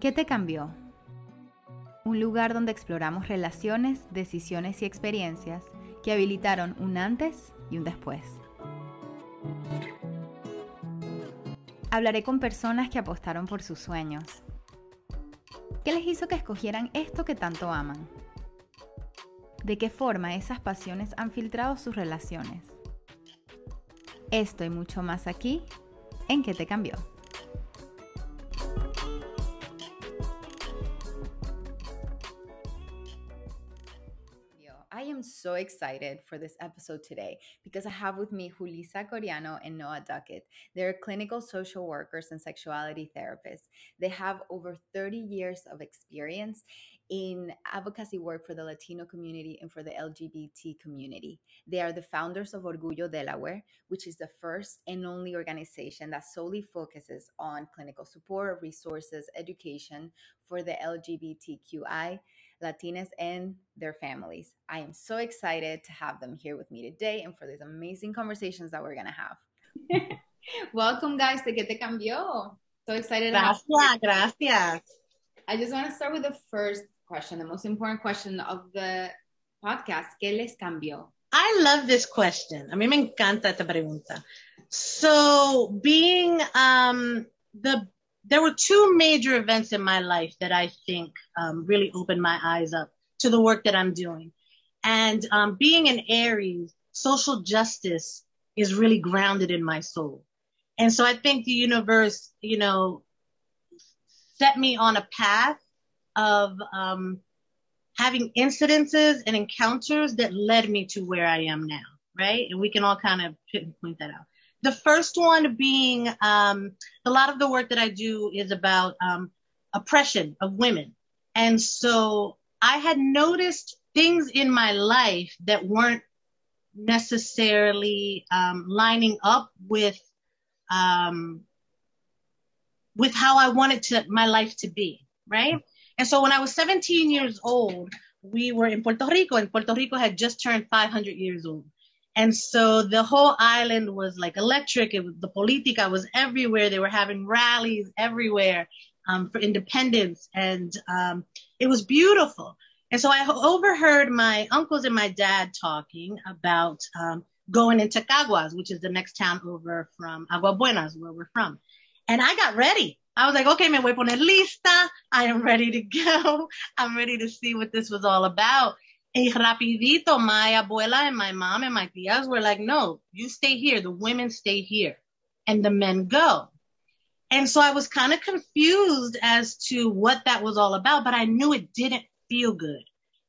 ¿Qué te cambió? Un lugar donde exploramos relaciones, decisiones y experiencias que habilitaron un antes y un después. Hablaré con personas que apostaron por sus sueños. ¿Qué les hizo que escogieran esto que tanto aman? ¿De qué forma esas pasiones han filtrado sus relaciones? Esto y mucho más aquí en ¿Qué te cambió? So excited for this episode today because I have with me Julissa Coriano and Noah Duckett. They're clinical social workers and sexuality therapists. They have over 30 years of experience in advocacy work for the Latino community and for the LGBT community. They are the founders of Orgullo Delaware, which is the first and only organization that solely focuses on clinical support, resources, education for the LGBTQI, Latinas, and their families. I am so excited to have them here with me today and for these amazing conversations that we're going to have. Welcome, guys, to Que Te Cambió. So excited. Gracias, gracias. I just want to start with the first question, the most important question of the podcast. ¿Qué les cambió? I love this question. A mí me encanta esta pregunta. So being um, the there were two major events in my life that I think um, really opened my eyes up to the work that I'm doing. And um, being an Aries, social justice is really grounded in my soul. And so I think the universe, you know, set me on a path of um, having incidences and encounters that led me to where I am now, right? And we can all kind of point that out. The first one being um, a lot of the work that I do is about um, oppression of women. And so I had noticed things in my life that weren't necessarily um, lining up with um, with how I wanted to my life to be, right? And so when I was 17 years old, we were in Puerto Rico, and Puerto Rico had just turned 500 years old. And so the whole island was like electric. It was the politica was everywhere. They were having rallies everywhere um, for independence, and um, it was beautiful. And so I overheard my uncles and my dad talking about um, going into Caguas, which is the next town over from Agua Buenas, where we're from. And I got ready. I was like, okay, me voy a poner lista. I am ready to go. I'm ready to see what this was all about. Y rapidito, my abuela and my mom and my tias were like, no, you stay here. The women stay here and the men go. And so I was kind of confused as to what that was all about, but I knew it didn't feel good.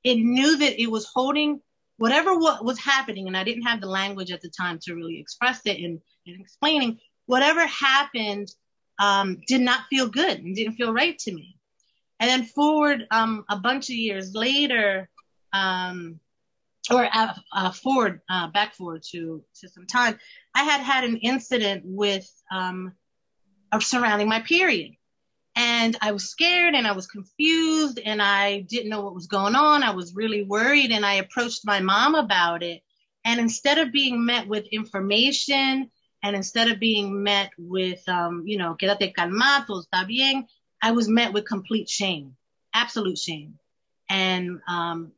It knew that it was holding whatever what was happening. And I didn't have the language at the time to really express it and, and explaining whatever happened um, did not feel good and didn't feel right to me. And then forward um, a bunch of years later, um, or uh, forward, uh, back forward to, to some time, I had had an incident with um, surrounding my period. And I was scared and I was confused and I didn't know what was going on. I was really worried and I approached my mom about it. And instead of being met with information and instead of being met with, um, you know, quédate calmado, está bien, I was met with complete shame, absolute shame. And, um,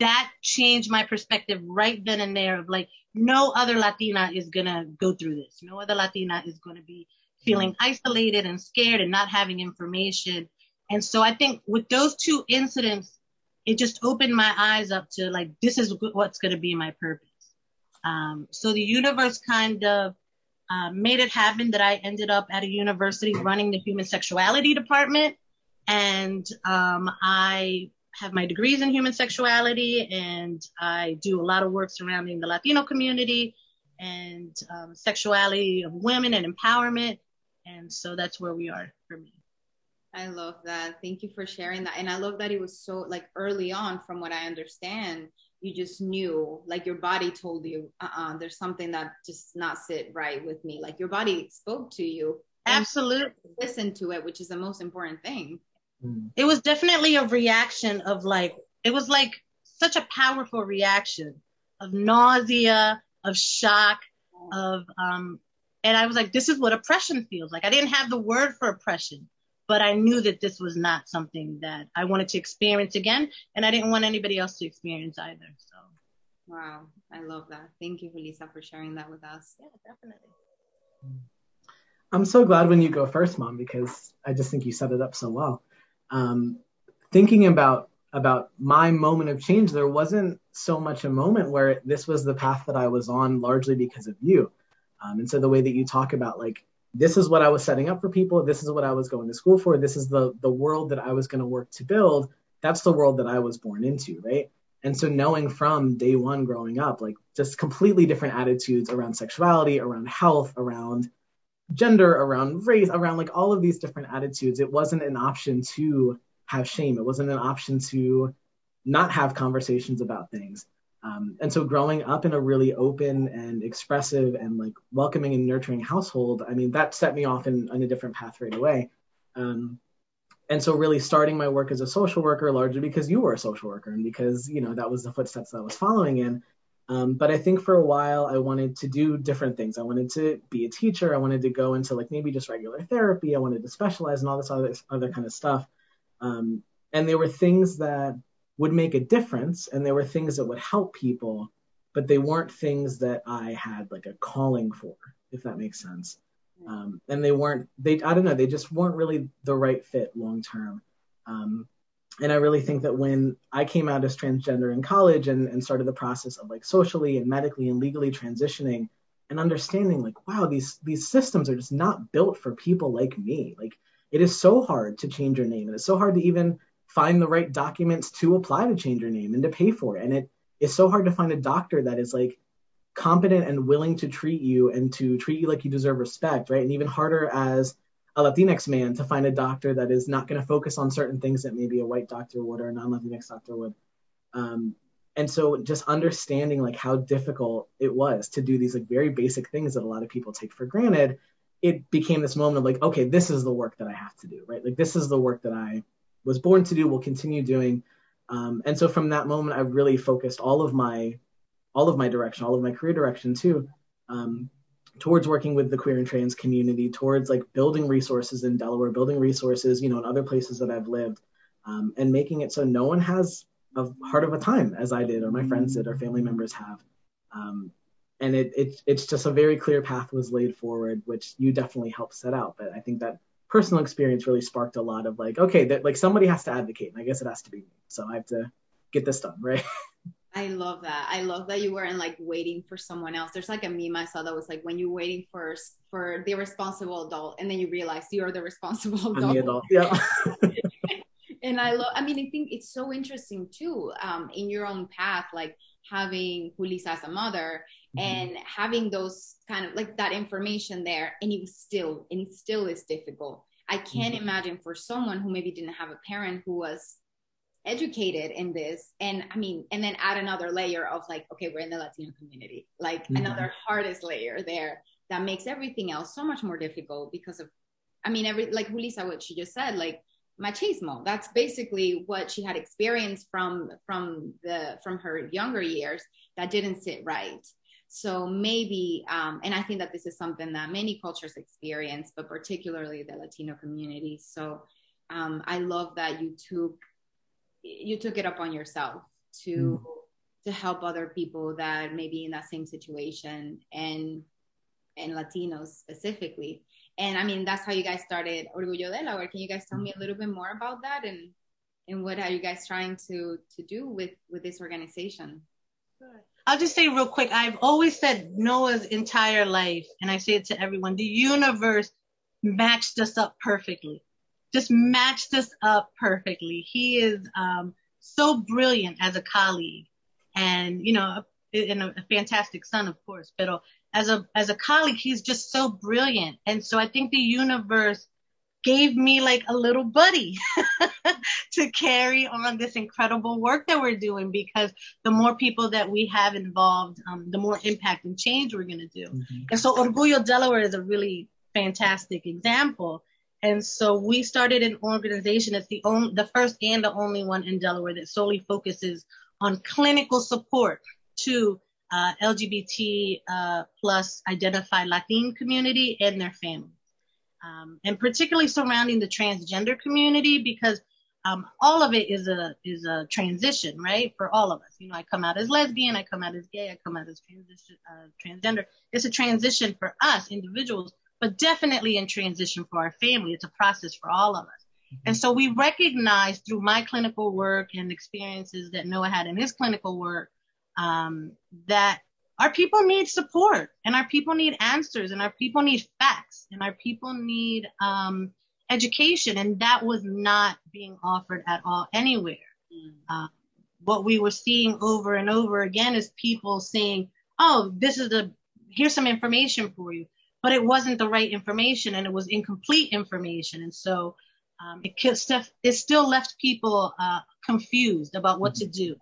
that changed my perspective right then and there of like, no other Latina is going to go through this. No other Latina is going to be feeling mm-hmm. isolated and scared and not having information. And so I think with those two incidents, it just opened my eyes up to like, this is what's going to be my purpose. Um, so the universe kind of uh, made it happen that I ended up at a university running the human sexuality department. And um, I have my degrees in human sexuality and I do a lot of work surrounding the Latino community and um, sexuality of women and empowerment. And so that's where we are for me. I love that. Thank you for sharing that. And I love that it was so like early on, from what I understand, you just knew, like your body told you, uh uh-uh, there's something that just not sit right with me. Like your body spoke to you. Absolutely. Listen to it, which is the most important thing. Mm. It was definitely a reaction of like, it was like such a powerful reaction of nausea, of shock, of, um, and I was like, this is what oppression feels like. I didn't have the word for oppression, but I knew that this was not something that I wanted to experience again, and I didn't want anybody else to experience either. So. Wow, I love that. Thank you, Lisa, for sharing that with us. Yeah, definitely. I'm so glad when you go first, Mom, because I just think you set it up so well. Um, thinking about about my moment of change, there wasn't so much a moment where this was the path that I was on largely because of you. Um, and so the way that you talk about like this is what I was setting up for people, this is what I was going to school for, this is the the world that I was going to work to build. That's the world that I was born into, right? And so knowing from day one growing up, like just completely different attitudes around sexuality, around health, around gender, around race, around like all of these different attitudes, it wasn't an option to have shame. It wasn't an option to not have conversations about things. Um, and so growing up in a really open and expressive and like welcoming and nurturing household, I mean, that set me off in, in a different path right away. Um, and so really starting my work as a social worker largely because you were a social worker and because, you know, that was the footsteps that I was following in. Um, but I think for a while I wanted to do different things. I wanted to be a teacher. I wanted to go into like maybe just regular therapy. I wanted to specialize in all this other, other kind of stuff. Um, and there were things that would make a difference and there were things that would help people, but they weren't things that I had like a calling for, if that makes sense. Um, and they weren't, they, I don't know, they just weren't really the right fit long term. Um, and I really think that when I came out as transgender in college and, and started the process of like socially and medically and legally transitioning and understanding like, wow, these, these systems are just not built for people like me. Like it is so hard to change your name and it's so hard to even find the right documents to apply to change your name and to pay for it. And it is so hard to find a doctor that is like competent and willing to treat you and to treat you like you deserve respect, right? And even harder as a Latinx man to find a doctor that is not going to focus on certain things that maybe a white doctor would or a non-Latinx doctor would. Um, and so just understanding like how difficult it was to do these like very basic things that a lot of people take for granted it became this moment of like, okay, this is the work that I have to do, right? Like this is the work that I was born to do, will continue doing. Um, and so from that moment, I've really focused all of my all of my direction, all of my career direction too, um, towards working with the queer and trans community, towards like building resources in Delaware, building resources, you know, in other places that I've lived, um, and making it so no one has a hard of a time as I did, or my friends did, or family members have. Um, and it, it it's just a very clear path was laid forward, which you definitely helped set out. But I think that personal experience really sparked a lot of like, okay, that like somebody has to advocate, and I guess it has to be me. So I have to get this done, right? I love that. I love that you weren't like waiting for someone else. There's like a meme I saw that was like when you're waiting for for the responsible adult, and then you realize you're the responsible adult. the adult. Yeah. and I love. I mean, I think it's so interesting too. Um, in your own path, like having Julissa as a mother mm-hmm. and having those kind of like that information there and it was still and it still is difficult i can't mm-hmm. imagine for someone who maybe didn't have a parent who was educated in this and i mean and then add another layer of like okay we're in the latino community like mm-hmm. another hardest layer there that makes everything else so much more difficult because of i mean every like Julissa what she just said like machismo that's basically what she had experienced from from the from her younger years that didn't sit right so maybe um, and i think that this is something that many cultures experience but particularly the latino community so um, i love that you took you took it upon yourself to mm. to help other people that may be in that same situation and and latinos specifically and I mean, that's how you guys started Orgullo Delaware. Can you guys tell me a little bit more about that and and what are you guys trying to to do with with this organization? I'll just say real quick. I've always said Noah's entire life, and I say it to everyone: the universe matched us up perfectly. Just matched us up perfectly. He is um, so brilliant as a colleague, and you know, and a, a fantastic son, of course. But as a as a colleague, he's just so brilliant. And so I think the universe gave me like a little buddy to carry on this incredible work that we're doing because the more people that we have involved, um, the more impact and change we're going to do. Mm-hmm. And so Orgullo Delaware is a really fantastic example. And so we started an organization that's the only, the first and the only one in Delaware that solely focuses on clinical support to uh, LGBT uh, plus identified Latin community and their families. um, and particularly surrounding the transgender community because um, all of it is a is a transition, right? For all of us, you know, I come out as lesbian, I come out as gay, I come out as transition uh, transgender. It's a transition for us individuals, but definitely in transition for our family. It's a process for all of us. And so we recognize through my clinical work and experiences that Noah had in his clinical work um, that our people need support and our people need answers and our people need facts and our people need um, education, and that was not being offered at all anywhere. Uh, what we were seeing over and over again is people saying, "Oh, this is the here's some information for you," but it wasn't the right information, and it was incomplete information, and so um, it, it still left people uh, confused about what to do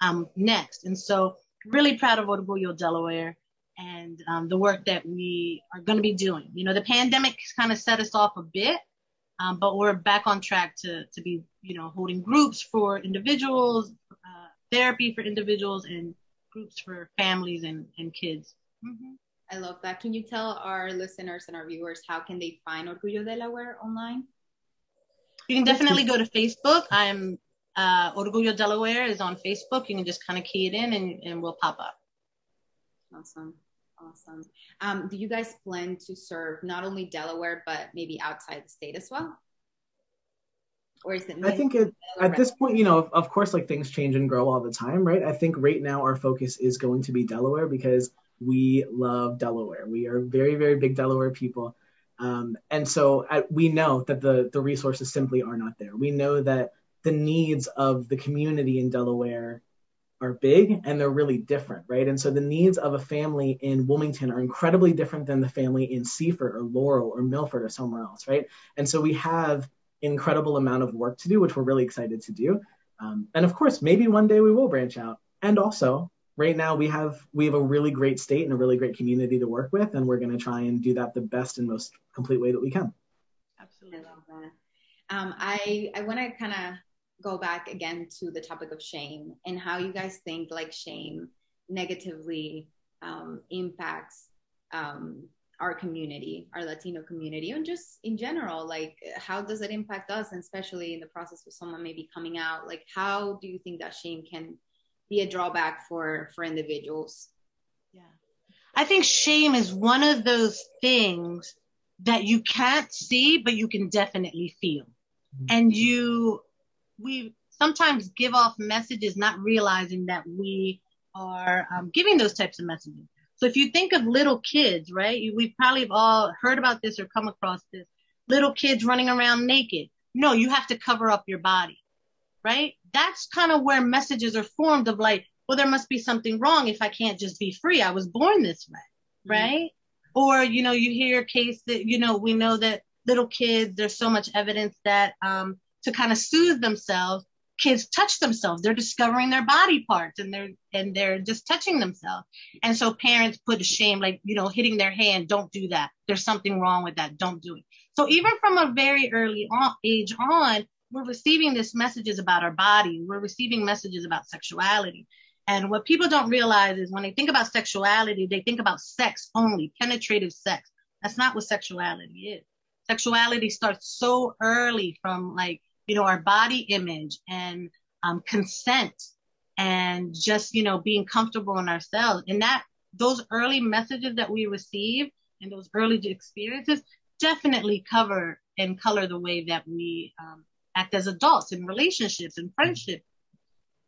um, next. And so, really proud of Orgullo Delaware and um, the work that we are going to be doing. You know, the pandemic kind of set us off a bit, um, but we're back on track to, to be, you know, holding groups for individuals, uh, therapy for individuals, and groups for families and, and kids. Mm-hmm. I love that. Can you tell our listeners and our viewers how can they find Orgullo Delaware online? You can definitely go to Facebook. I'm uh, Orgullo Delaware is on Facebook. You can just kind of key it in and, and we'll pop up. Awesome. Awesome. Um, do you guys plan to serve not only Delaware, but maybe outside the state as well? Or is it? I think it, at this point, you know, of, of course, like things change and grow all the time, right? I think right now our focus is going to be Delaware because we love Delaware. We are very, very big Delaware people. Um, and so we know that the, the resources simply are not there. We know that the needs of the community in Delaware are big and they're really different, right? And so the needs of a family in Wilmington are incredibly different than the family in Seaford or Laurel or Milford or somewhere else, right? And so we have incredible amount of work to do, which we're really excited to do. Um, and of course, maybe one day we will branch out. And also, right now we have we have a really great state and a really great community to work with, and we're going to try and do that the best and most complete way that we can. Absolutely. Um, I I want to kind of go back again to the topic of shame and how you guys think like shame negatively um, impacts um, our community, our Latino community, and just in general, like how does it impact us, and especially in the process of someone maybe coming out? Like, how do you think that shame can be a drawback for for individuals? Yeah, I think shame is one of those things that you can't see, but you can definitely feel, mm-hmm. and you we sometimes give off messages not realizing that we are um, giving those types of messages. So if you think of little kids, right? We probably have all heard about this or come across this. Little kids running around naked. No, you have to cover up your body, right? That's kind of where messages are formed of like, well, there must be something wrong if I can't just be free. I was born this way, mm-hmm. right? Mm-hmm. Or, you know, you hear a case that, you know, we know that little kids, there's so much evidence that um, to kind of soothe themselves, kids touch themselves. They're discovering their body parts and they're and they're just touching themselves. And so parents put a shame, like, you know, hitting their hand, don't do that. There's something wrong with that. Don't do it. So even from a very early on, age on, we're receiving these messages about our body. We're receiving messages about sexuality. And what people don't realize is when they think about sexuality, they think about sex only, penetrative sex. That's not what sexuality is. Sexuality starts so early from like you know, our body image and um, consent and just, you know, being comfortable in ourselves. And that, those early messages that we receive and those early experiences definitely cover and color the way that we um, act as adults in relationships and friendship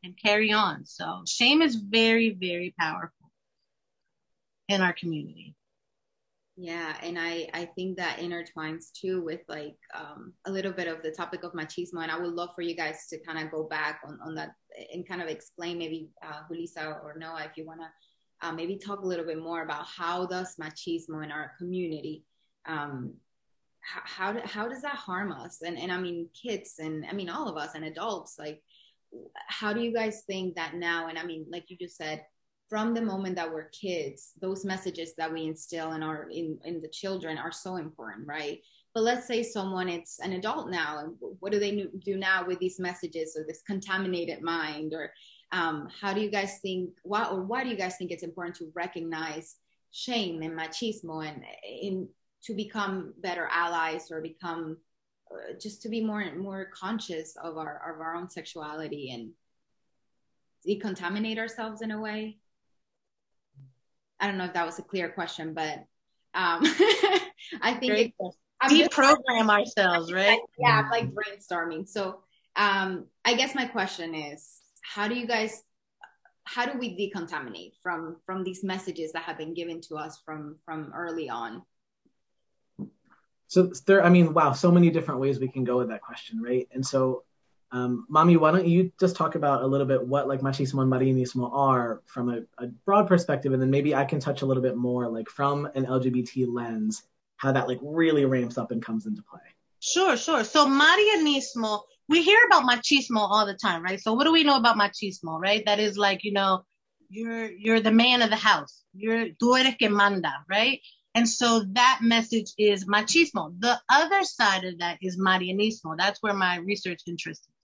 and carry on. So shame is very, very powerful in our community. Yeah, and I I think that intertwines too with like um, a little bit of the topic of machismo, and I would love for you guys to kind of go back on on that and kind of explain maybe uh, Julissa or Noah if you want to uh, maybe talk a little bit more about how does machismo in our community um, how how, how does that harm us? And and I mean kids and I mean all of us and adults like how do you guys think that now? And I mean like you just said from the moment that we're kids those messages that we instill in our in, in the children are so important right? But let's say someone it's an adult now and what do they do now with these messages or this contaminated mind or um, how do you guys think why or why do you guys think it's important to recognize shame and machismo and in to become better allies or become uh, just to be more more conscious of our of our own sexuality and decontaminate ourselves in a way. I don't know if that was a clear question but um i think deprogram ourselves right? Yeah. like brainstorming. So um i guess my question is how do you guys how do we decontaminate from from these messages that have been given to us from from early on so there i mean wow so many different ways we can go with that question right and so um, Mommy, why don't you just talk about a little bit what like machismo and marianismo are from a, a, broad perspective, and then maybe I can touch a little bit more like from an LGBT lens, how that like really ramps up and comes into play. Sure, sure. So marianismo, we hear about machismo all the time, right? So what do we know about machismo, right? That is like, you know, you're you're the man of the house. You're tú eres que manda, right? And so that message is machismo. The other side of that is marianismo. That's where my research interest is.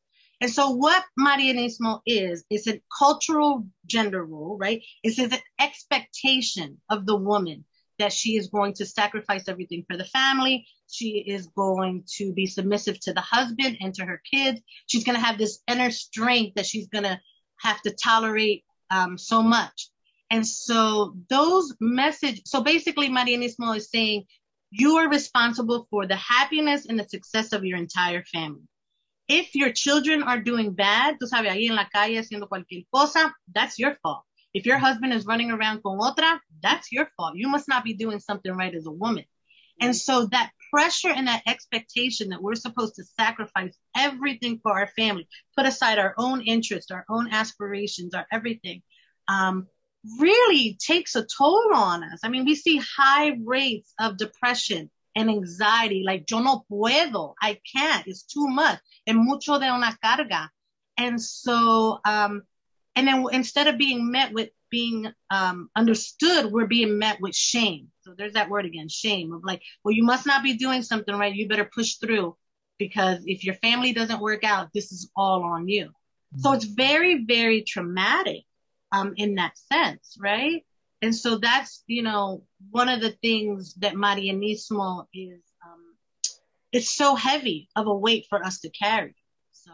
And so what Marianismo is, it's a cultural gender role, right? It's an expectation of the woman that she is going to sacrifice everything for the family. She is going to be submissive to the husband and to her kids. She's going to have this inner strength that she's going to have to tolerate um, so much. And so those message, so basically Marianismo is saying you are responsible for the happiness and the success of your entire family. If your children are doing bad, tú sabes, ahí en la calle haciendo cualquier cosa, that's your fault. If your husband is running around con otra, that's your fault. You must not be doing something right as a woman. And so that pressure and that expectation that we're supposed to sacrifice everything for our family, put aside our own interests, our own aspirations, our everything, um, really takes a toll on us. I mean, we see high rates of depression, and anxiety, like yo no puedo, I can't, it's too much, and mucho de una carga. And so, um, and then instead of being met with being um, understood, we're being met with shame. So there's that word again, shame of like, well, you must not be doing something right. You better push through because if your family doesn't work out, this is all on you. So it's very, very traumatic um, in that sense, right? And so that's, you know, one of the things that Marianismo is, um, it's so heavy of a weight for us to carry. So.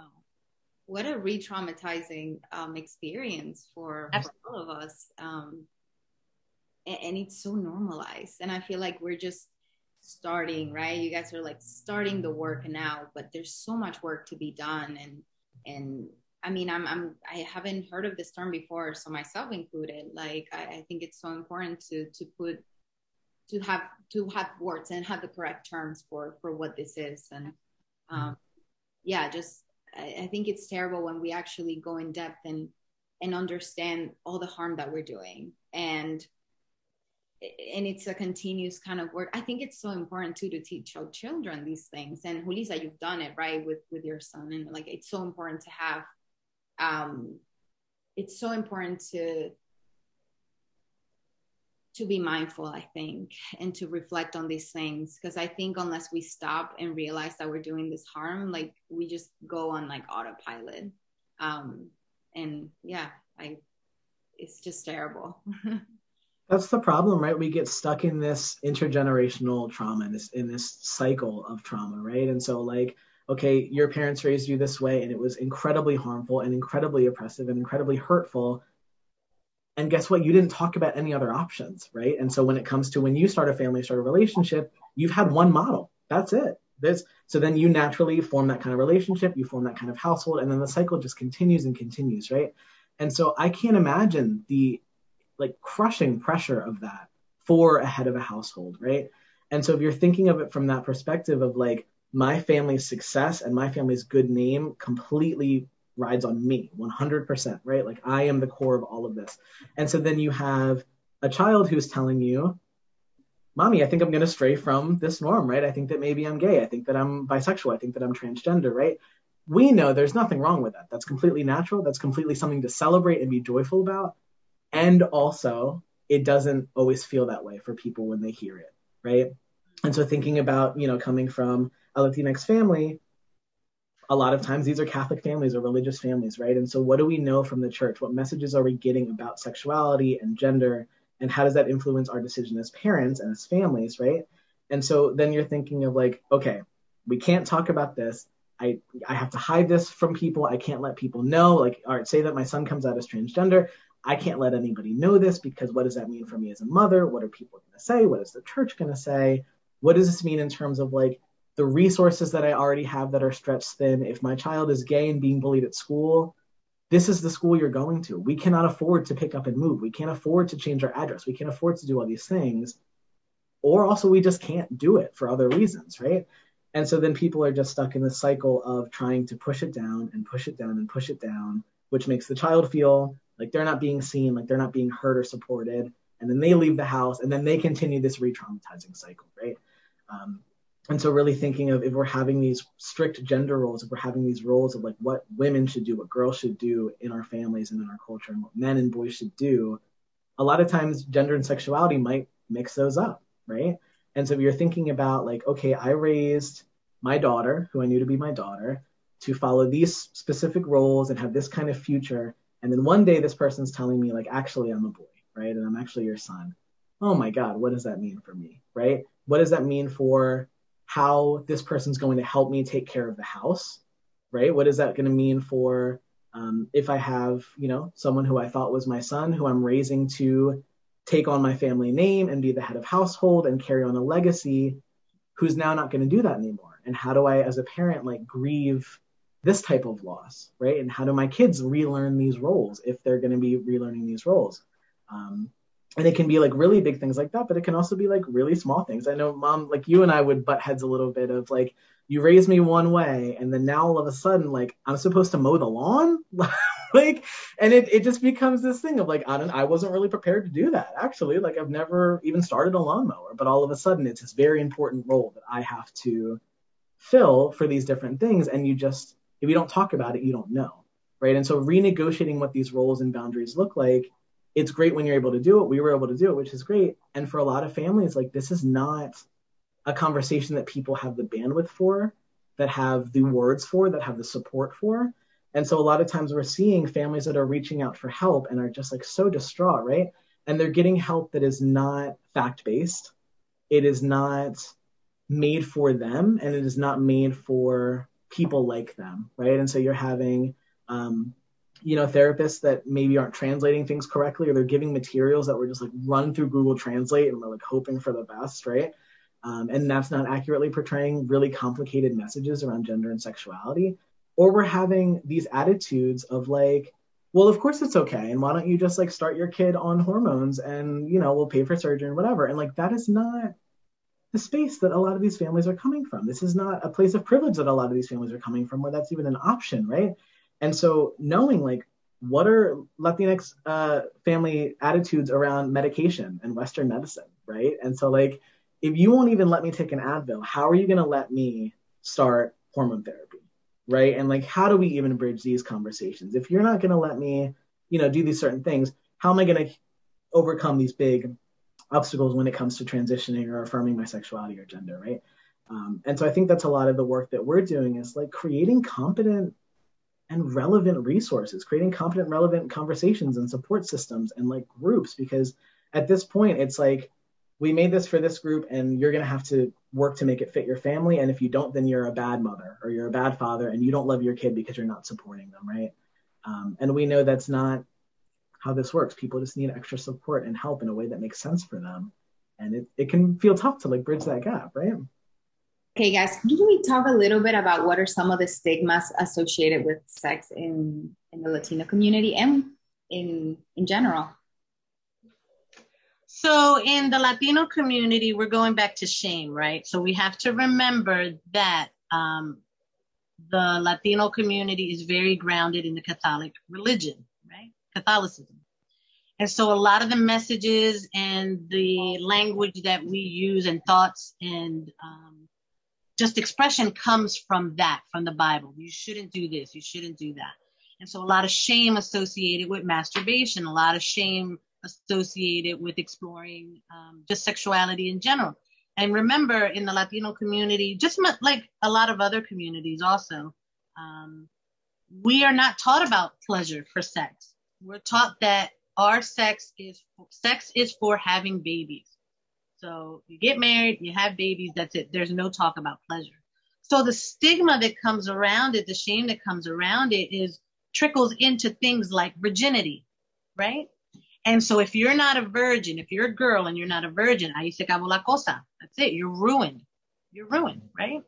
What a re-traumatizing um, experience for, for, all of us. Um, and, and it's so normalized. And I feel like we're just starting, right? You guys are like starting the work now, but there's so much work to be done. And, and I mean, I'm, I'm, I haven't heard of this term before, so myself included. Like, I, I think it's so important to to put to have to have words and have the correct terms for for what this is. And um, yeah, just I, I think it's terrible when we actually go in depth and and understand all the harm that we're doing and and it's a continuous kind of work. I think it's so important too to teach our children these things. And Julissa, you've done it right with with your son, and like it's so important to have um, it's so important to to be mindful i think and to reflect on these things. Because i think unless we stop and realize that we're doing this harm like we just go on like autopilot. Um and yeah i it's just terrible. That's the problem right? We get stuck in this intergenerational trauma in this in this cycle of trauma right? And so like okay, your parents raised you this way and it was incredibly harmful and incredibly oppressive and incredibly hurtful. And guess what? You didn't talk about any other options, right? And so when it comes to when you start a family, start a relationship, you've had one model. That's it. This so then you naturally form that kind of relationship, you form that kind of household, and then the cycle just continues and continues, right? And so I can't imagine the like crushing pressure of that for a head of a household, right? And so if you're thinking of it from that perspective of like, my family's success and my family's good name completely rides on me 100%, right? Like I am the core of all of this. And so then you have a child who's telling you, Mommy, I think I'm going to stray from this norm, right? I think that maybe I'm gay. I think that I'm bisexual. I think that I'm transgender, right? We know there's nothing wrong with that. That's completely natural. That's completely something to celebrate and be joyful about. And also, it doesn't always feel that way for people when they hear it, right? And so thinking about, you know, coming from a Latinx family, a lot of times these are Catholic families or religious families, right? And so, what do we know from the church? What messages are we getting about sexuality and gender? And how does that influence our decision as parents and as families, right? And so then you're thinking of like, okay, we can't talk about this. I, I have to hide this from people. I can't let people know. Like, all right, say that my son comes out as transgender. I can't let anybody know this because what does that mean for me as a mother? What are people going to say? What is the church going to say? What does this mean in terms of like the resources that I already have that are stretched thin? If my child is gay and being bullied at school, this is the school you're going to. We cannot afford to pick up and move. We can't afford to change our address. We can't afford to do all these things. Or also, we just can't do it for other reasons, right? And so then people are just stuck in the cycle of trying to push it down and push it down and push it down, which makes the child feel like they're not being seen, like they're not being heard or supported. And then they leave the house and then they continue this re traumatizing cycle, right? Um, and so really thinking of if we're having these strict gender roles, if we're having these roles of like what women should do, what girls should do in our families and in our culture, and what men and boys should do, a lot of times gender and sexuality might mix those up, right? And so if you're thinking about like, okay, I raised my daughter, who I knew to be my daughter, to follow these specific roles and have this kind of future. And then one day this person's telling me like, actually, I'm a boy, right? And I'm actually your son. Oh my God, what does that mean for me, right? What does that mean for how this person's going to help me take care of the house, right? What is that going to mean for um, if I have, you know, someone who I thought was my son, who I'm raising to take on my family name and be the head of household and carry on a legacy, who's now not going to do that anymore? And how do I, as a parent, like grieve this type of loss, right? And how do my kids relearn these roles if they're going to be relearning these roles? Um, and it can be like really big things like that, but it can also be like really small things. I know mom, like you and I would butt heads a little bit of like, you raised me one way, and then now all of a sudden, like I'm supposed to mow the lawn, like, and it, it just becomes this thing of like, I don't, I wasn't really prepared to do that actually. Like I've never even started a lawnmower, but all of a sudden it's this very important role that I have to fill for these different things, and you just, if you don't talk about it, you don't know, right? And so renegotiating what these roles and boundaries look like it's great when you're able to do it. We were able to do it, which is great. And for a lot of families, like this is not a conversation that people have the bandwidth for, that have the words for, that have the support for. And so a lot of times we're seeing families that are reaching out for help and are just like so distraught, right? And they're getting help that is not fact based. It is not made for them and it is not made for people like them, right? And so you're having um, you know therapists that maybe aren't translating things correctly or they're giving materials that were just like run through google translate and we're like hoping for the best right? Um, and that's not accurately portraying really complicated messages around gender and sexuality. Or we're having these attitudes of like well of course it's okay and why don't you just like start your kid on hormones and you know we'll pay for surgery and whatever. And like that is not the space that a lot of these families are coming from. This is not a place of privilege that a lot of these families are coming from where that's even an option right and so knowing like what are Latinx uh, family attitudes around medication and Western medicine, right? And so like if you won't even let me take an Advil, how are you going to let me start hormone therapy, right? And like how do we even bridge these conversations? If you're not going to let me, you know, do these certain things, how am I going to overcome these big obstacles when it comes to transitioning or affirming my sexuality or gender, right? Um, and so I think that's a lot of the work that we're doing is like creating competent and relevant resources, creating competent, relevant conversations and support systems and like groups. Because at this point, it's like, we made this for this group and you're going to have to work to make it fit your family. And if you don't, then you're a bad mother or you're a bad father and you don't love your kid because you're not supporting them, right? Um, and we know that's not how this works. People just need extra support and help in a way that makes sense for them. And it, it can feel tough to like bridge that gap, right? Okay, guys, can we talk a little bit about what are some of the stigmas associated with sex in, in the Latino community and in, in general? So, in the Latino community, we're going back to shame, right? So, we have to remember that um, the Latino community is very grounded in the Catholic religion, right? Catholicism. And so a lot of the messages and the language that we use and thoughts and um, just expression comes from that, from the Bible. You shouldn't do this. You shouldn't do that. And so a lot of shame associated with masturbation, a lot of shame associated with exploring um, just sexuality in general. And remember, in the Latino community, just like a lot of other communities also, um, we are not taught about pleasure for sex. We're taught that our sex is sex is for having babies. So you get married, you have babies, that's it. There's no talk about pleasure. So the stigma that comes around it, the shame that comes around it is trickles into things like virginity, right? And so if you're not a virgin, if you're a girl and you're not a virgin, ahí se acabó la cosa. That's it. You're ruined. You're ruined, right?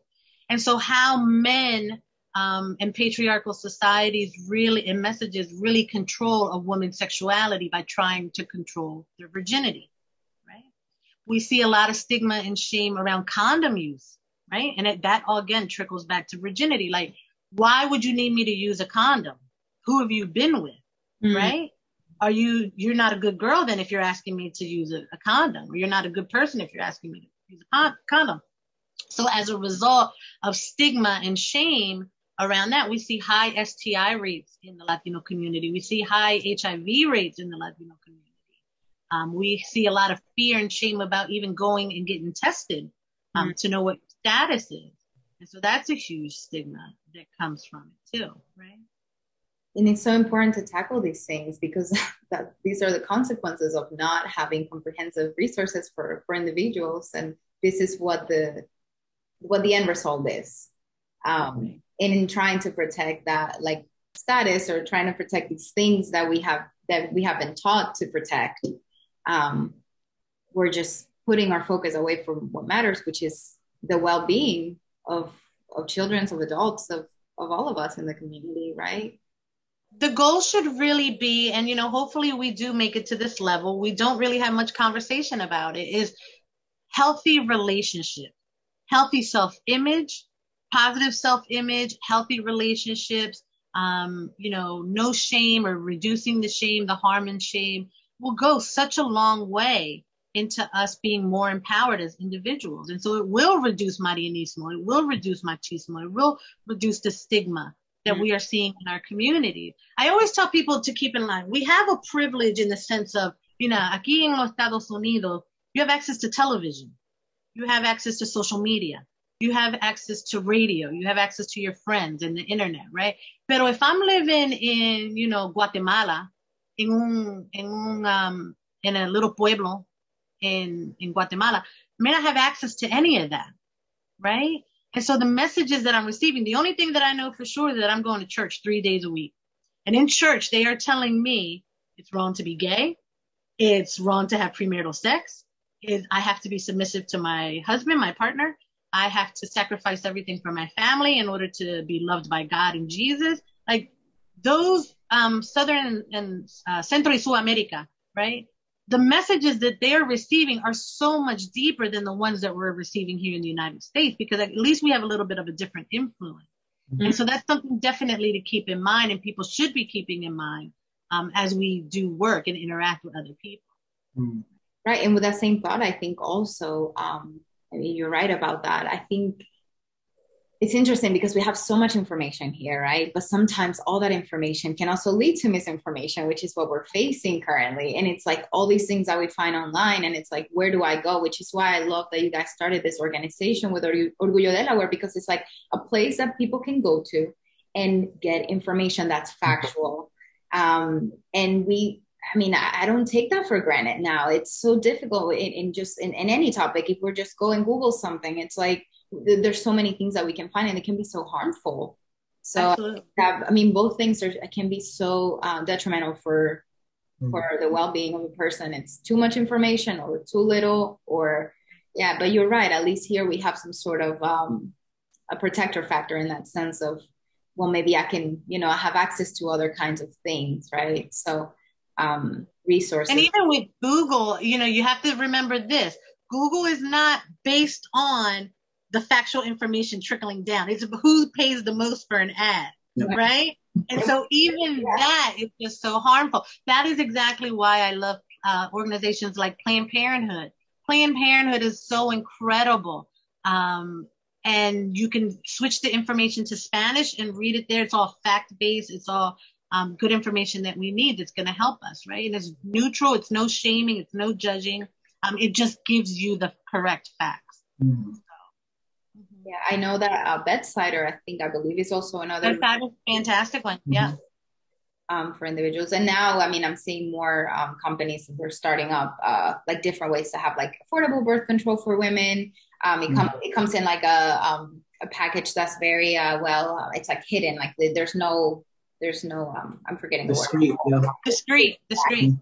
And so how men um, and patriarchal societies really and messages really control a woman's sexuality by trying to control their virginity? We see a lot of stigma and shame around condom use, right? And it, that all again trickles back to virginity. Like, why would you need me to use a condom? Who have you been with, mm-hmm. right? Are you you're not a good girl then if you're asking me to use a, a condom, or you're not a good person if you're asking me to use a con- condom. So as a result of stigma and shame, around that, we see high STI rates in the Latino community. We see high HIV rates in the Latino community. Um, we see a lot of fear and shame about even going and getting tested um, mm-hmm. to know what status is. And so that's a huge stigma that comes from it too, right? And it's so important to tackle these things because that these are the consequences of not having comprehensive resources for, for individuals. And this is what the what the end result is. Um, in trying to protect that like status or trying to protect these things that we have that we have been taught to protect um, we're just putting our focus away from what matters which is the well-being of of children of adults of of all of us in the community right? The goal should really be and you know hopefully we do make it to this level we don't really have much conversation about it is healthy relationship healthy self-image positive self-image, healthy relationships, um, you know, no shame or reducing the shame, the harm and shame will go such a long way into us being more empowered as individuals. And so it will reduce marianismo, it will reduce machismo, it will reduce the stigma that mm-hmm. we are seeing in our community. I always tell people to keep in mind, we have a privilege in the sense of, you know, aquí en los Estados Unidos, you have access to television, you have access to social media, you have access to radio, you have access to your friends and the internet, right? Pero if I'm living in, you know, Guatemala, in un, in un, um, in a little pueblo in, in Guatemala, may not have access to any of that, right? And so the messages that I'm receiving, the only thing that I know for sure is that I'm going to church three days a week. And in church, they are telling me it's wrong to be gay. It's wrong to have premarital sex. I have to be submissive to my husband, my partner. I have to sacrifice everything for my family in order to be loved by God and Jesus. Like those um, Southern and uh, Centro y Sudamerica, right? The messages that they're receiving are so much deeper than the ones that we're receiving here in the United States because at least we have a little bit of a different influence. Mm-hmm. And so that's something definitely to keep in mind and people should be keeping in mind um, as we do work and interact with other people. Mm-hmm. Right. And with that same thought, I think also um, I mean, you're right about that. I think it's interesting because we have so much information here, right? But sometimes all that information can also lead to misinformation, which is what we're facing currently. And it's like all these things that we find online, and it's like, where do I go? Which is why I love that you guys started this organization with Orgullo Delaware because it's like a place that people can go to and get information that's factual. Um, and we I mean, I, don't take that for granted now. It's so difficult in, in just in, in, any topic. If we're just going Google something, it's like there's so many things that we can find and it can be so harmful. So I mean, both things are can be so uh, detrimental for mm-hmm. for the well-being of a person. It's too much information or too little, or yeah. But you're right. At least here we have some sort of um, a protector factor in that sense of well, maybe I can you know have access to other kinds of things, right? So um, resources. And even with Google, you know, you have to remember this Google is not based on the factual information trickling down. It's who pays the most for an ad, right? And so even yeah. that is just so harmful. That is exactly why I love uh, organizations like Planned Parenthood. Planned Parenthood is so incredible. Um, and you can switch the information to Spanish and read it there. It's all fact based. It's all um, good information that we need that's going to help us, right? And it's neutral. It's no shaming. It's no judging. Um, it just gives you the correct facts. Mm-hmm. So. Yeah, I know that uh, Bedsider, I think, I believe, is also another. Bedsider, fantastic one. Mm-hmm. Yeah. um, for individuals. And now, I mean, I'm seeing more um, companies that are starting up uh, like different ways to have like affordable birth control for women. Um, it, com- it comes in like a um, a package that's very uh, well. Uh, it's like hidden. Like there's no there's no um, I'm forgetting discreet, the word. Yeah. Discreet, discreet.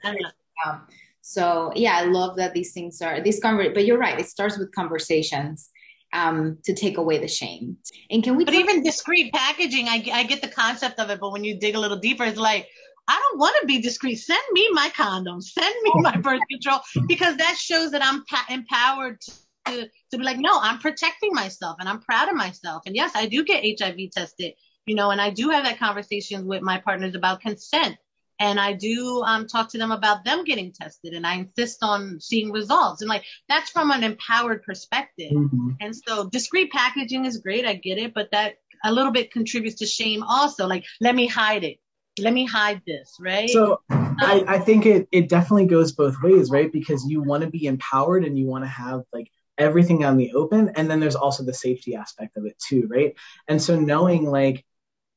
Um, so yeah, I love that these things are these conver- But you're right. It starts with conversations um, to take away the shame. And can we? But talk- even discreet packaging, I, I get the concept of it. But when you dig a little deeper, it's like I don't want to be discreet. Send me my condoms. Send me my birth control because that shows that I'm pa- empowered to, to, to be like, no, I'm protecting myself and I'm proud of myself. And yes, I do get HIV tested, you know, and I do have that conversation with my partners about consent and I do um, talk to them about them getting tested, and I insist on seeing results. And like that's from an empowered perspective. Mm-hmm. And so discreet packaging is great, I get it, but that a little bit contributes to shame also. Like let me hide it, let me hide this, right? So I, I think it it definitely goes both ways, right? Because you want to be empowered and you want to have like everything on the open, and then there's also the safety aspect of it too, right? And so knowing like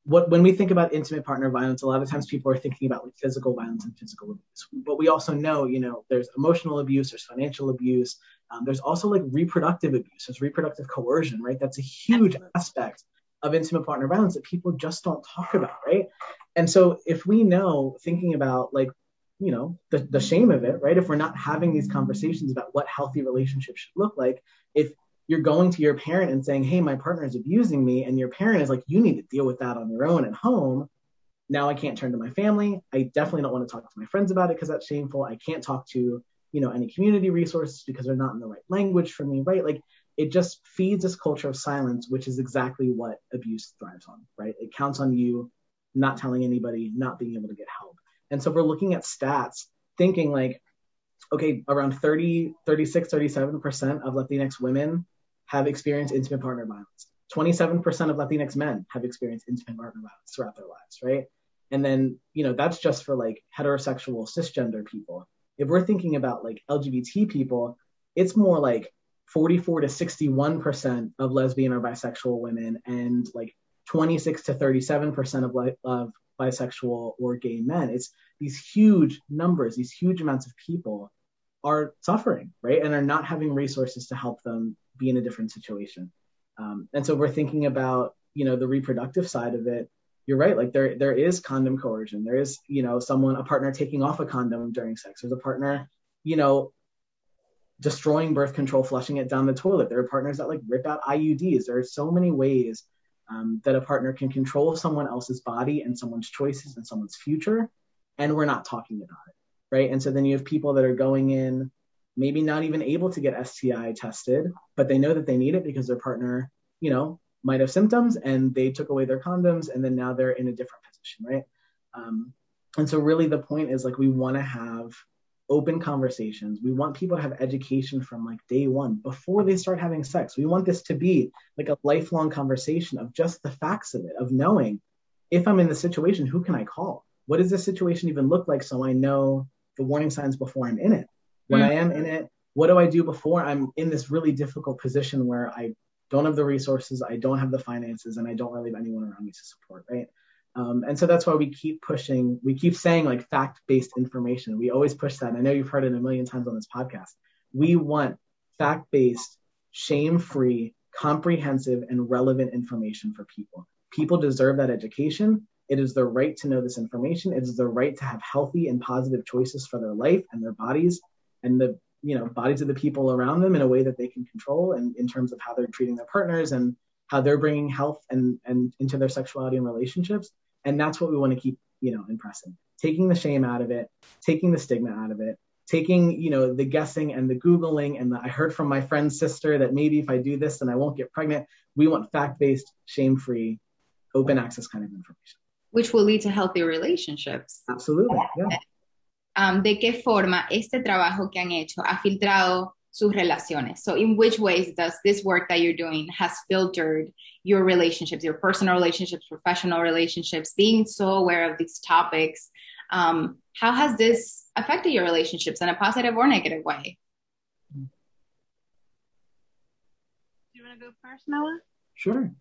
what when we think about intimate partner violence, a lot of times people are thinking about like physical violence and physical abuse. But we also know, you know, there's emotional abuse, there's financial abuse, um, there's also like reproductive abuse, there's reproductive coercion, right? That's a huge aspect of intimate partner violence that people just don't talk about, right? And so if we know, thinking about like, you know, the, the shame of it, right? If we're not having these conversations about what healthy relationships should look like, if you're going to your parent and saying, Hey, my partner is abusing me. And your parent is like, You need to deal with that on your own at home. Now I can't turn to my family. I definitely don't want to talk to my friends about it because that's shameful. I can't talk to, you know, any community resources because they're not in the right language for me, right? Like it just feeds this culture of silence, which is exactly what abuse thrives on, right? It counts on you not telling anybody, not being able to get help. And so we're looking at stats thinking like, okay, around 30, 36, 37% of Latinx women have experienced intimate partner violence. 27% of Latinx men have experienced intimate partner violence throughout their lives, right? And then, you know, that's just for like heterosexual cisgender people. If we're thinking about like LGBT people, it's more like 44 to 61% of lesbian or bisexual women and like 26 to 37% of, of bisexual or gay men. It's these huge numbers, these huge amounts of people are suffering, right? And are not having resources to help them be in a different situation. Um, and so we're thinking about, you know, the reproductive side of it. You're right. Like there, there is condom coercion. There is, you know, someone, a partner taking off a condom during sex. There's a partner, you know, destroying birth control, flushing it down the toilet. There are partners that like rip out IUDs. There are so many ways um, that a partner can control someone else's body and someone's choices and someone's future. And we're not talking about it. Right. And so then you have people that are going in maybe not even able to get STI tested, but they know that they need it because their partner, you know, might have symptoms and they took away their condoms and then now they're in a different position, right? Um, and so really the point is like we want to have open conversations. We want people to have education from like day one before they start having sex. We want this to be like a lifelong conversation of just the facts of it, of knowing if I'm in the situation, who can I call? What does this situation even look like so I know the warning signs before I'm in it? When mm-hmm. I am in it, what do I do before I'm in this really difficult position where I don't have the resources, I don't have the finances, and I don't really have anyone around me to support, right? Um, and so that's why we keep pushing, we keep saying like fact based information. We always push that. I know you've heard it a million times on this podcast. We want fact based, shame free, comprehensive, and relevant information for people. People deserve that education. It is their right to know this information. It is their right to have healthy and positive choices for their life and their bodies and the you know bodies of the people around them in a way that they can control and in terms of how they're treating their partners and how they're bringing health and and into their sexuality and relationships. And that's what we want to keep you know impressing. Taking the shame out of it taking the stigma out of it taking you know the guessing and the googling. And the, i heard from my friend's sister that maybe if i do this then i won't get pregnant. We want fact-based shame-free open access kind of information. Which will lead to healthy relationships. Absolutely. Yeah um, de qué forma este trabajo que han hecho ha filtrado sus relaciones. So, in which ways does this work that you're doing has filtered your relationships, your personal relationships, professional relationships, being so aware of these topics? Um, how has this affected your relationships in a positive or negative way? Do you want to go first, Noah? Sure.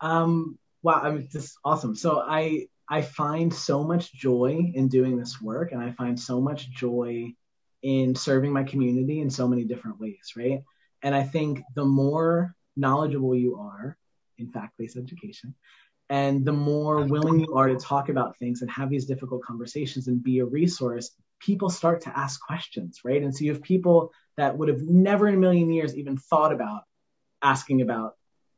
Um, wow, I mean, this is awesome. So I I find so much joy in doing this work, and I find so much joy in serving my community in so many different ways, right? And I think the more knowledgeable you are in fact based education, and the more willing you are to talk about things and have these difficult conversations and be a resource, people start to ask questions, right? And so you have people that would have never in a million years even thought about asking about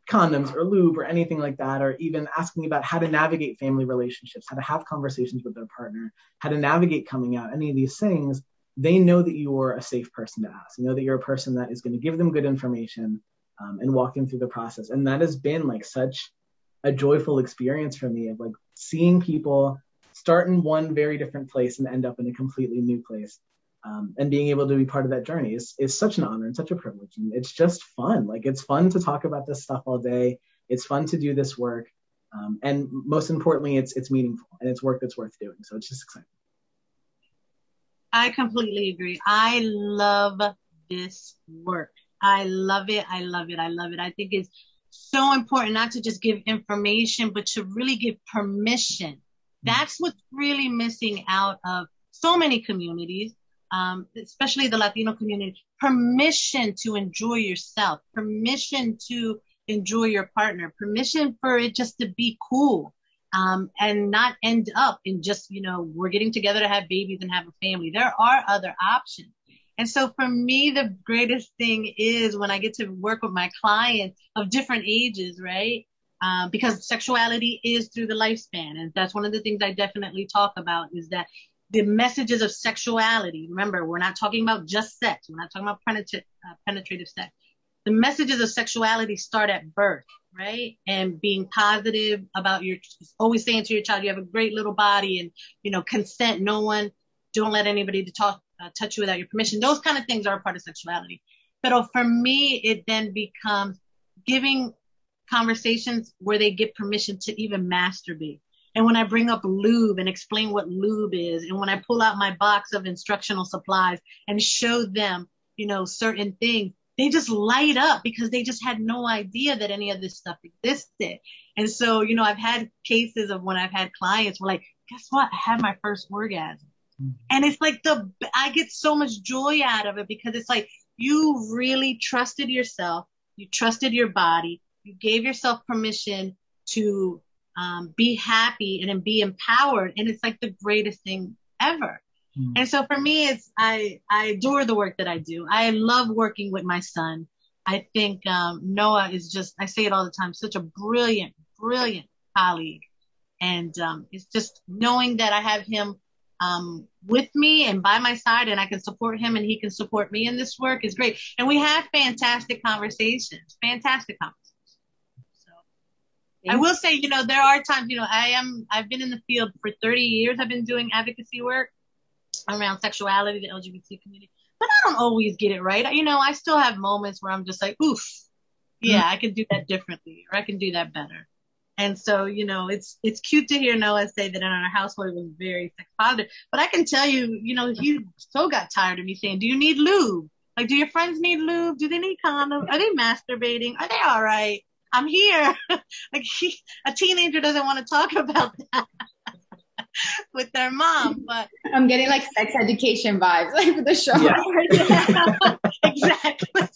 condoms or lube or anything like that, or even asking about how to navigate family relationships, how to have conversations with their partner, how to navigate coming out, any of these things, they know that you're a safe person to ask. They know that you're a person that is going to give them good information um, and walk them through the process. And that has been like such a joyful experience for me of like seeing people start in one very different place and end up in a completely new place. Um, and being able to be part of that journey is, is such an honor and such a privilege. And it's just fun. Like it's fun to talk about this stuff all day. It's fun to do this work. Um, and most importantly, it's, it's meaningful and it's work that's worth doing. So it's just exciting. I completely agree. I love this work. I love it. I love it. I love it. I think it's so important not to just give information, but to really give permission. That's what's really missing out of so many communities, um, especially the Latino community. Permission to enjoy yourself, permission to enjoy your partner, permission for it just to be cool. Um, and not end up in just, you know, we're getting together to have babies and have a family. There are other options. And so for me, the greatest thing is when I get to work with my clients of different ages, right? Um, because sexuality is through the lifespan. And that's one of the things I definitely talk about is that the messages of sexuality, remember, we're not talking about just sex. We're not talking about penetra- uh, penetrative sex. The messages of sexuality start at birth, right? And being positive about your, always saying to your child, you have a great little body and, you know, consent. No one, don't let anybody to talk uh, touch you without your permission. Those kind of things are a part of sexuality. But for me, it then becomes giving conversations where they get permission to even masturbate. And when I bring up lube and explain what lube is, and when I pull out my box of instructional supplies and show them, you know, certain things, they just light up because they just had no idea that any of this stuff existed. And so, you know, I've had cases of when I've had clients were like, guess what? I had my first orgasm. Mm-hmm. And it's like the, I get so much joy out of it because it's like you really trusted yourself. You trusted your body. You gave yourself permission to um, be happy and, and be empowered. And it's like the greatest thing ever. Mm. And so for me, it's, I, I adore the work that I do. I love working with my son. I think, um, Noah is just, I say it all the time, such a brilliant, brilliant colleague. And, um, it's just knowing that I have him um, with me and by my side and I can support him and he can support me in this work is great. And we have fantastic conversations, fantastic conversations. I will say, you know, there are times, you know, I am, I've been in the field for 30 years. I've been doing advocacy work around sexuality, the LGBT community, but I don't always get it right. You know, I still have moments where I'm just like, oof, yeah, mm-hmm. I can do that differently or I can do that better. And so, you know, it's it's cute to hear Noah say that in our household it was very sex positive. But I can tell you, you know, he so got tired of me saying, "Do you need lube? Like, do your friends need lube? Do they need condoms? Are they masturbating? Are they all right? I'm here." like, he, a teenager doesn't want to talk about that. with their mom, but I'm getting like sex education vibes like the show. Yeah. exactly.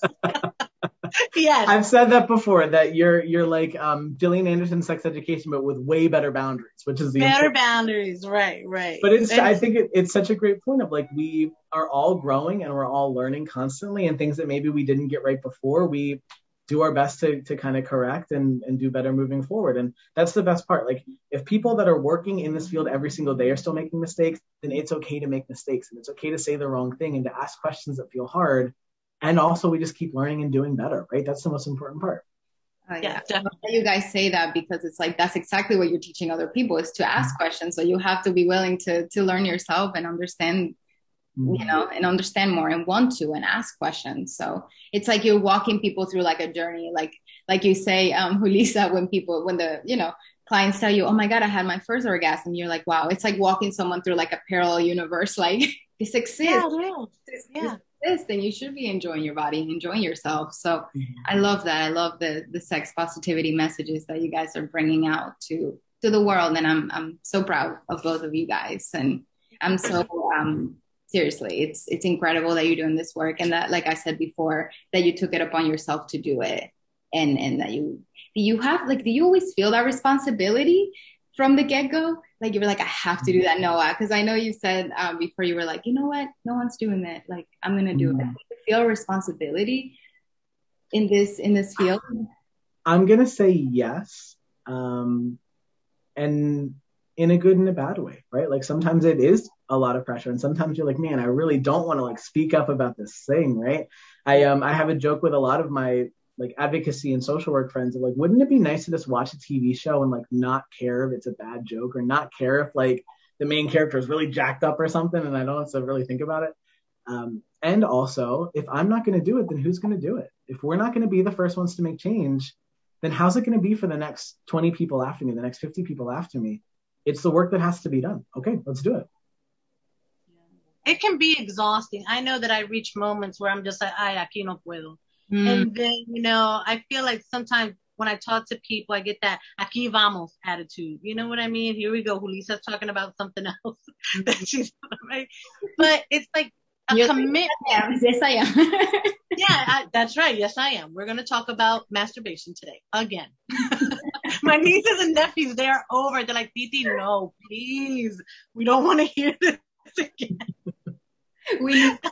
yes. I've said that before that you're you're like um, Gillian Anderson sex education, but with way better boundaries, which is the better important. boundaries, right, right. But it's and, I think it, it's such a great point of like we are all growing and we're all learning constantly, and things that maybe we didn't get right before, we do our best to, to kind of correct and, and do better moving forward. And that's the best part. Like if people that are working in this field every single day are still making mistakes, then it's okay to make mistakes and it's okay to say the wrong thing and to ask questions that feel hard and also we just keep learning and doing better right that's the most important part uh, yeah, yeah you guys say that because it's like that's exactly what you're teaching other people is to ask mm-hmm. questions so you have to be willing to to learn yourself and understand. You know and understand more and want to and ask questions so it's like you're walking people through like a journey like like you say um Julissa when people when the you know clients tell you oh my god i had my first orgasm you're like wow it's like walking someone through like a parallel universe like this exists yeah, yeah. This, yeah this, then you should be enjoying your body and enjoying yourself. So mm-hmm. I love that. I love the the sex positivity messages that you guys are bringing out to to the world. And I'm I'm so proud of both of you guys. And I'm so um seriously, it's it's incredible that you're doing this work and that like I said before, that you took it upon yourself to do it. And and that you do you have like do you always feel that responsibility from the get-go? Like you were like, I have to do that, Noah. Because I know you said um, before you were like, you know what? No one's doing it. Like I'm gonna do mm-hmm. it. Do you feel responsibility in this in this field? I'm gonna say yes. Um, and in a good and a bad way, right? Like sometimes it is a lot of pressure, and sometimes you're like, man, I really don't want to like speak up about this thing, right? I um I have a joke with a lot of my like advocacy and social work friends of like, wouldn't it be nice to just watch a TV show and like not care if it's a bad joke or not care if like the main character is really jacked up or something and I don't have to really think about it. Um, and also, if I'm not going to do it, then who's going to do it? If we're not going to be the first ones to make change, then how's it going to be for the next 20 people after me, the next 50 people after me? It's the work that has to be done. Okay, let's do it. It can be exhausting. I know that I reach moments where I'm just like, ay, aquí no puedo. Mm. And then, you know, I feel like sometimes when I talk to people, I get that aquí vamos attitude. You know what I mean? Here we go. Julissa's talking about something else that she's right. But it's like a You're commitment. Yes, I am. yeah, I, that's right. Yes, I am. We're going to talk about masturbation today again. My nieces and nephews, they're over. They're like, Titi, no, please. We don't want to hear this again. we need to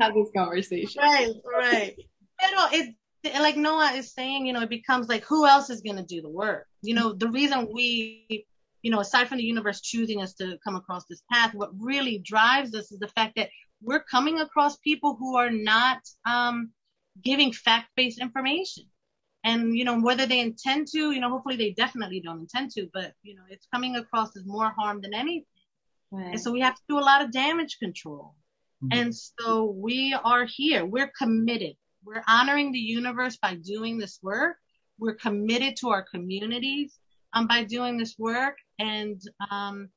have this conversation. Right, right. Pero it, like Noah is saying, you know, it becomes like, who else is going to do the work? You know, the reason we, you know, aside from the universe choosing us to come across this path, what really drives us is the fact that we're coming across people who are not um, giving fact-based information. And, you know, whether they intend to, you know, hopefully they definitely don't intend to, but, you know, it's coming across as more harm than anything. Right. And so we have to do a lot of damage control. Mm-hmm. And so we are here. We're committed. We're honoring the universe by doing this work. We're committed to our communities um, by doing this work. And, um,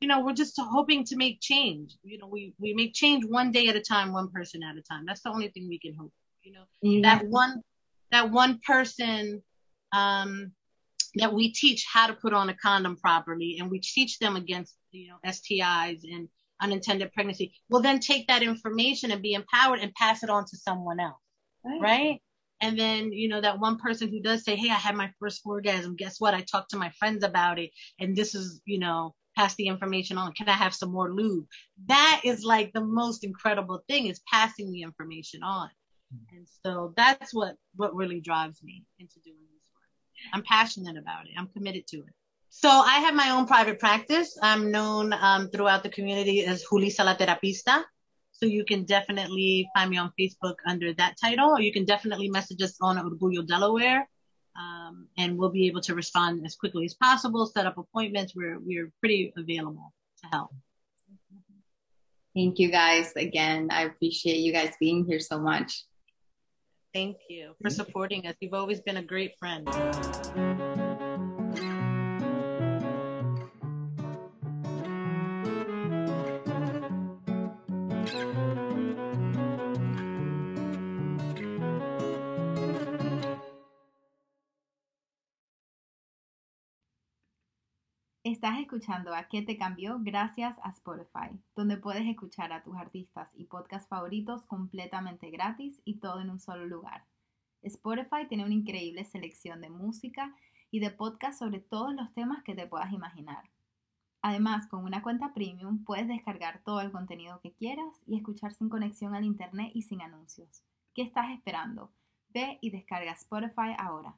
you know, we're just hoping to make change. You know, we, we make change one day at a time, one person at a time. That's the only thing we can hope. You know, mm-hmm. that one, that one person, um, that we teach how to put on a condom properly and we teach them against, you know, STIs and unintended pregnancy will then take that information and be empowered and pass it on to someone else. Right. right? And then, you know, that one person who does say, Hey, I had my first orgasm. Guess what? I talked to my friends about it. And this is, you know, pass the information on. Can I have some more lube? That is like the most incredible thing is passing the information on. And so that's what, what really drives me into doing this work. I'm passionate about it. I'm committed to it. So I have my own private practice. I'm known um, throughout the community as Julissa la Terapista. So you can definitely find me on Facebook under that title, or you can definitely message us on Orgullo Delaware um, and we'll be able to respond as quickly as possible, set up appointments. We're, we're pretty available to help. Thank you guys again. I appreciate you guys being here so much. Thank you for supporting us. You've always been a great friend. Estás escuchando a ¿Qué te cambió? Gracias a Spotify, donde puedes escuchar a tus artistas y podcasts favoritos completamente gratis y todo en un solo lugar. Spotify tiene una increíble selección de música y de podcasts sobre todos los temas que te puedas imaginar. Además, con una cuenta premium puedes descargar todo el contenido que quieras y escuchar sin conexión al internet y sin anuncios. ¿Qué estás esperando? Ve y descarga Spotify ahora.